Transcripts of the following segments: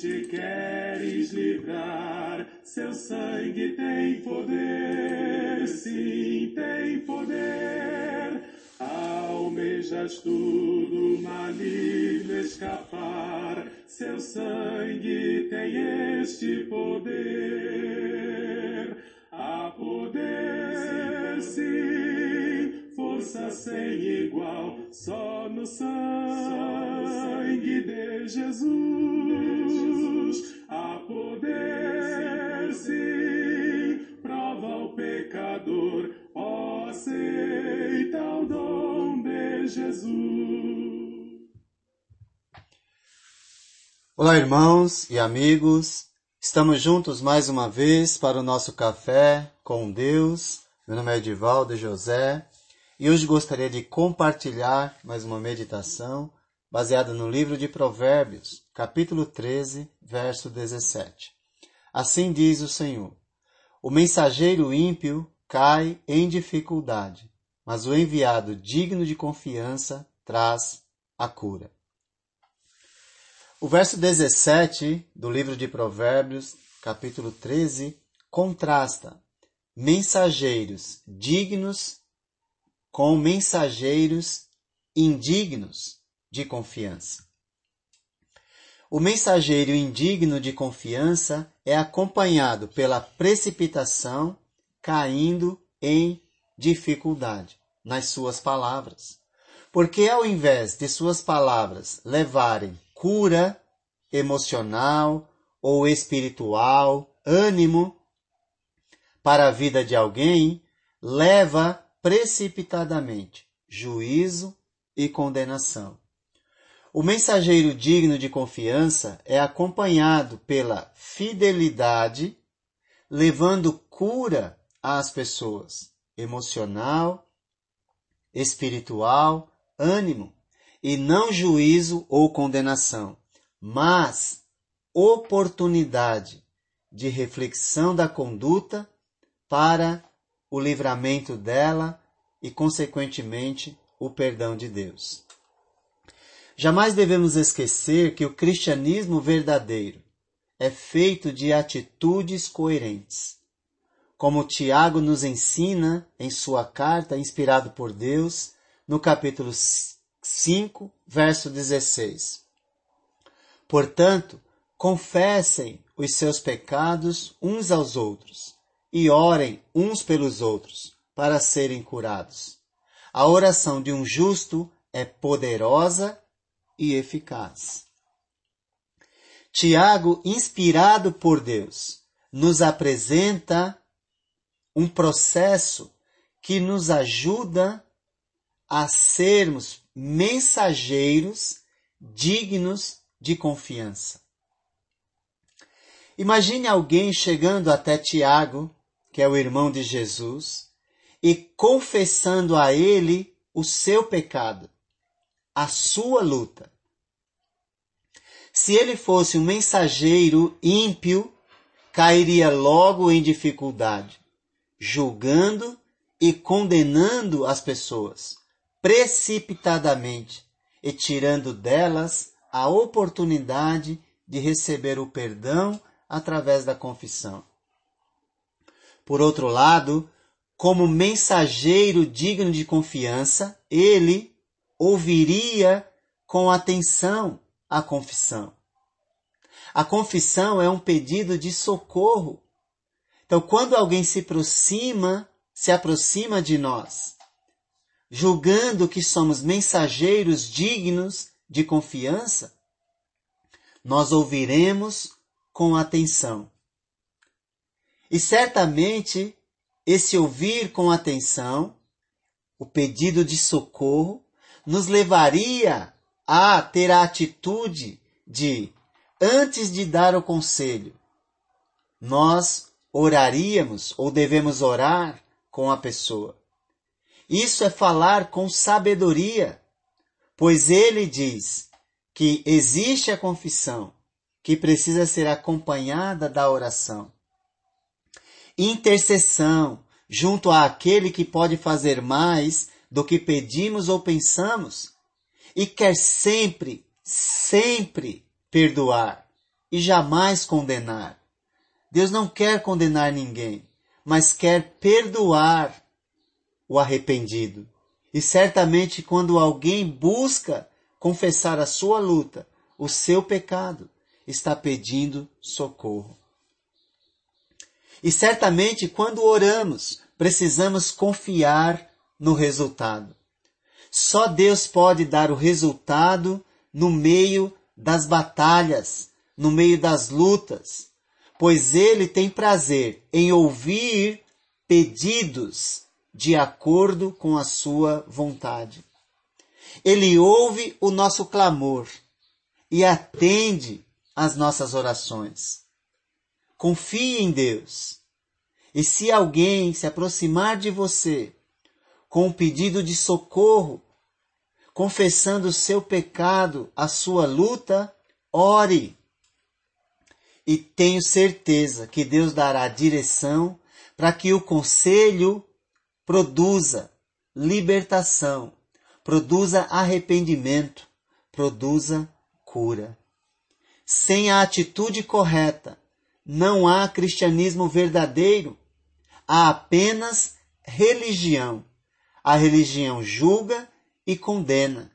te queres livrar, seu sangue tem poder, sim, tem poder. Almejas tudo maligno escapar, seu sangue tem este poder. Há poder, força sem igual, só no sangue de Jesus. Há poder, sim, prova o pecador, ó, aceita o dom de Jesus. Olá, irmãos e amigos. Estamos juntos mais uma vez para o nosso café com Deus. Meu nome é Edivaldo José e hoje gostaria de compartilhar mais uma meditação baseada no livro de Provérbios, capítulo 13, verso 17. Assim diz o Senhor: O mensageiro ímpio cai em dificuldade, mas o enviado digno de confiança traz a cura. O verso 17 do livro de Provérbios, capítulo 13, contrasta mensageiros dignos com mensageiros indignos de confiança. O mensageiro indigno de confiança é acompanhado pela precipitação, caindo em dificuldade nas suas palavras. Porque ao invés de suas palavras levarem cura emocional ou espiritual, ânimo para a vida de alguém, leva precipitadamente juízo e condenação. O mensageiro digno de confiança é acompanhado pela fidelidade, levando cura às pessoas, emocional, espiritual, ânimo, e não juízo ou condenação, mas oportunidade de reflexão da conduta para o livramento dela e, consequentemente, o perdão de Deus. Jamais devemos esquecer que o cristianismo verdadeiro é feito de atitudes coerentes. Como Tiago nos ensina em sua carta, inspirado por Deus, no capítulo 5, verso 16. Portanto, confessem os seus pecados uns aos outros e orem uns pelos outros para serem curados. A oração de um justo é poderosa e eficaz. Tiago, inspirado por Deus, nos apresenta um processo que nos ajuda a sermos mensageiros dignos de confiança. Imagine alguém chegando até Tiago, que é o irmão de Jesus, e confessando a ele o seu pecado, a sua luta. Se ele fosse um mensageiro ímpio, cairia logo em dificuldade, julgando e condenando as pessoas precipitadamente e tirando delas a oportunidade de receber o perdão através da confissão. Por outro lado, como mensageiro digno de confiança, ele ouviria com atenção a confissão. A confissão é um pedido de socorro. Então, quando alguém se aproxima, se aproxima de nós, julgando que somos mensageiros dignos de confiança, nós ouviremos com atenção. E certamente esse ouvir com atenção, o pedido de socorro, nos levaria a ter a atitude de, antes de dar o conselho, nós oraríamos ou devemos orar com a pessoa. Isso é falar com sabedoria, pois ele diz que existe a confissão, que precisa ser acompanhada da oração. Intercessão junto àquele que pode fazer mais do que pedimos ou pensamos e quer sempre, sempre perdoar, e jamais condenar. Deus não quer condenar ninguém, mas quer perdoar o arrependido. E certamente quando alguém busca confessar a sua luta, o seu pecado, está pedindo socorro. E certamente quando oramos, precisamos confiar no resultado. Só Deus pode dar o resultado no meio das batalhas, no meio das lutas, pois Ele tem prazer em ouvir pedidos de acordo com a sua vontade. Ele ouve o nosso clamor e atende às nossas orações. Confie em Deus. E se alguém se aproximar de você com um pedido de socorro, confessando o seu pecado, a sua luta, ore. E tenho certeza que Deus dará direção para que o conselho produza libertação, produza arrependimento, produza cura. Sem a atitude correta, não há cristianismo verdadeiro, há apenas religião. A religião julga e condena.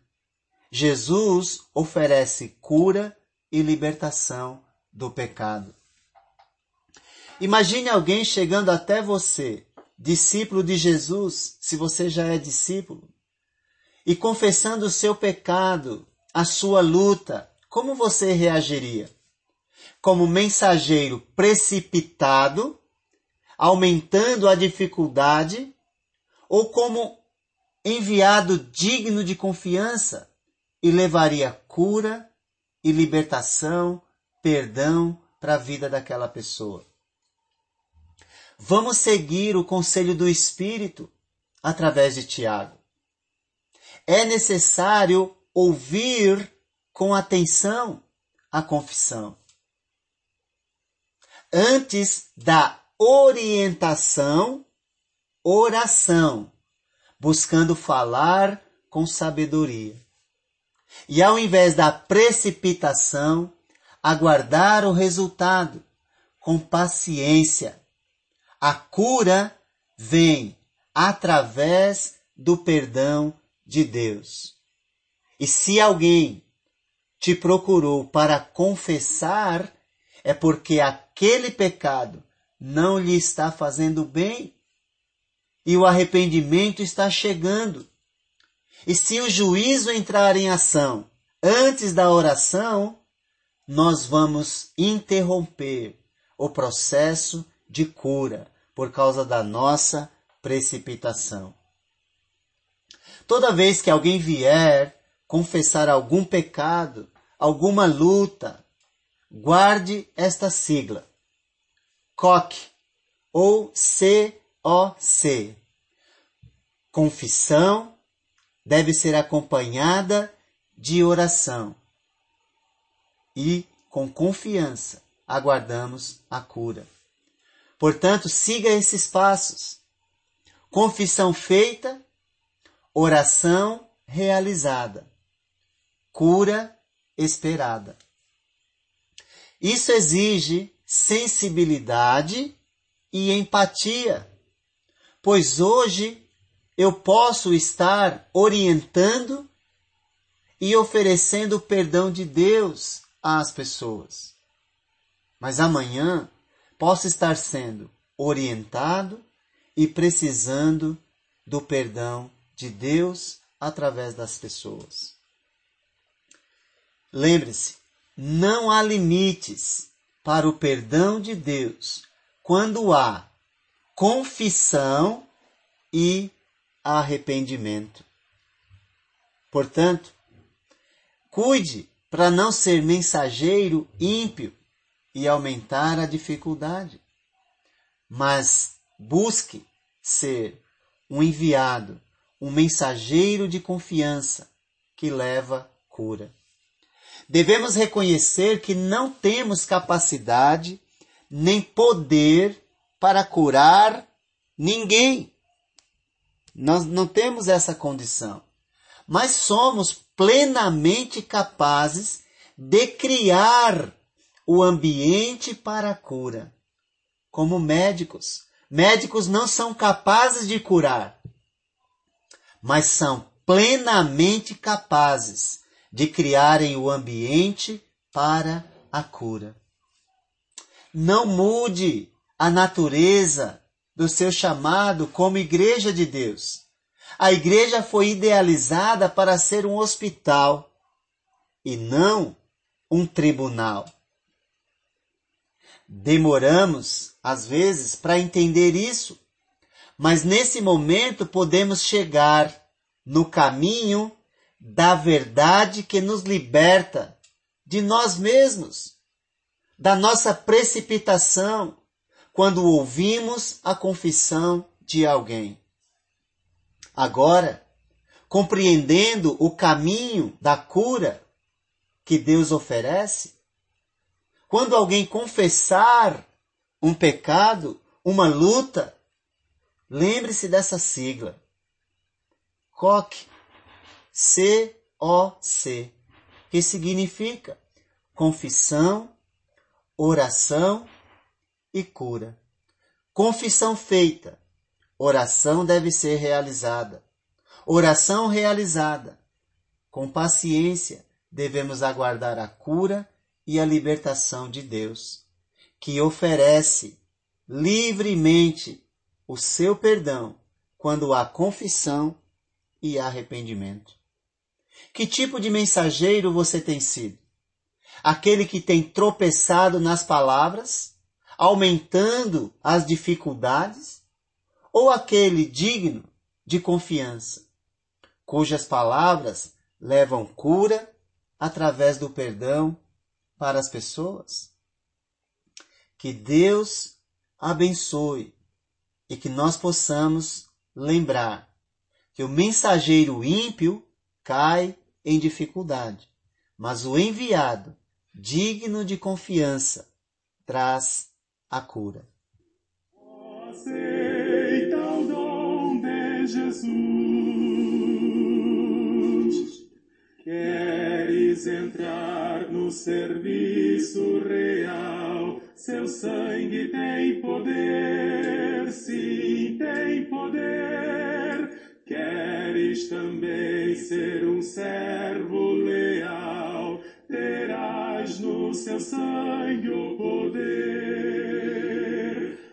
Jesus oferece cura e libertação do pecado. Imagine alguém chegando até você discípulo de Jesus, se você já é discípulo, e confessando o seu pecado, a sua luta, como você reagiria? Como mensageiro precipitado, aumentando a dificuldade, ou como enviado digno de confiança e levaria cura e libertação, perdão para a vida daquela pessoa? Vamos seguir o conselho do Espírito através de Tiago. É necessário ouvir com atenção a confissão. Antes da orientação, oração, buscando falar com sabedoria. E ao invés da precipitação, aguardar o resultado com paciência a cura vem através do perdão de Deus. E se alguém te procurou para confessar, é porque aquele pecado não lhe está fazendo bem e o arrependimento está chegando. E se o juízo entrar em ação antes da oração, nós vamos interromper o processo de cura por causa da nossa precipitação. Toda vez que alguém vier confessar algum pecado, alguma luta, guarde esta sigla. COC ou COC. Confissão deve ser acompanhada de oração. E, com confiança, aguardamos a cura. Portanto, siga esses passos. Confissão feita, oração realizada, cura esperada. Isso exige sensibilidade e empatia, pois hoje eu posso estar orientando e oferecendo o perdão de Deus às pessoas. Mas amanhã possa estar sendo orientado e precisando do perdão de Deus através das pessoas. Lembre-se, não há limites para o perdão de Deus quando há confissão e arrependimento. Portanto, cuide para não ser mensageiro ímpio e aumentar a dificuldade. Mas busque ser um enviado, um mensageiro de confiança que leva cura. Devemos reconhecer que não temos capacidade nem poder para curar ninguém. Nós não temos essa condição. Mas somos plenamente capazes de criar o ambiente para a cura. Como médicos, médicos não são capazes de curar, mas são plenamente capazes de criarem o ambiente para a cura. Não mude a natureza do seu chamado como igreja de Deus. A igreja foi idealizada para ser um hospital e não um tribunal. Demoramos, às vezes, para entender isso, mas nesse momento podemos chegar no caminho da verdade que nos liberta de nós mesmos, da nossa precipitação, quando ouvimos a confissão de alguém. Agora, compreendendo o caminho da cura que Deus oferece, quando alguém confessar um pecado, uma luta, lembre-se dessa sigla. COC, C-O-C, que significa confissão, oração e cura. Confissão feita, oração deve ser realizada. Oração realizada. Com paciência, devemos aguardar a cura e a libertação de Deus, que oferece livremente o seu perdão quando há confissão e arrependimento. Que tipo de mensageiro você tem sido? Aquele que tem tropeçado nas palavras, aumentando as dificuldades? Ou aquele digno de confiança, cujas palavras levam cura através do perdão para as pessoas? Que Deus abençoe e que nós possamos lembrar que o mensageiro ímpio cai em dificuldade, mas o enviado, digno de confiança, traz a cura. Aceita o dom de Jesus. Queres entrar no serviço real? Seu sangue tem poder, sim, tem poder Queres também ser um servo leal, terás no seu sangue o poder.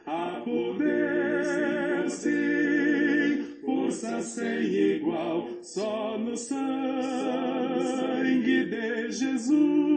A poder, sim, força sem igual, só no sangue de Jesus.